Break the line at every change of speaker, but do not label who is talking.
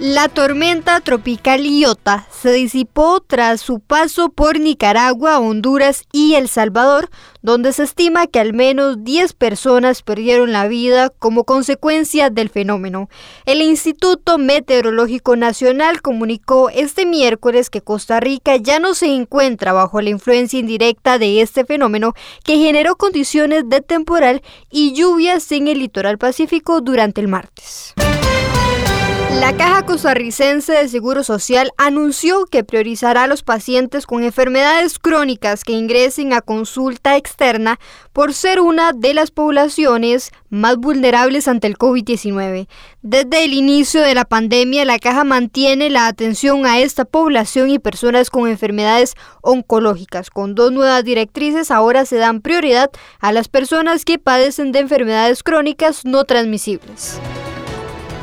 La tormenta tropical Iota se disipó tras su paso por Nicaragua, Honduras y El Salvador, donde se estima que al menos 10 personas perdieron la vida como consecuencia del fenómeno. El Instituto Meteorológico Nacional comunicó este miércoles que Costa Rica ya no se encuentra bajo la influencia indirecta de este fenómeno que generó condiciones de temporal y lluvias en el litoral pacífico durante el martes. La Caja Costarricense de Seguro Social anunció que priorizará a los pacientes con enfermedades crónicas que ingresen a consulta externa por ser una de las poblaciones más vulnerables ante el COVID-19. Desde el inicio de la pandemia, la Caja mantiene la atención a esta población y personas con enfermedades oncológicas. Con dos nuevas directrices, ahora se dan prioridad a las personas que padecen de enfermedades crónicas no transmisibles.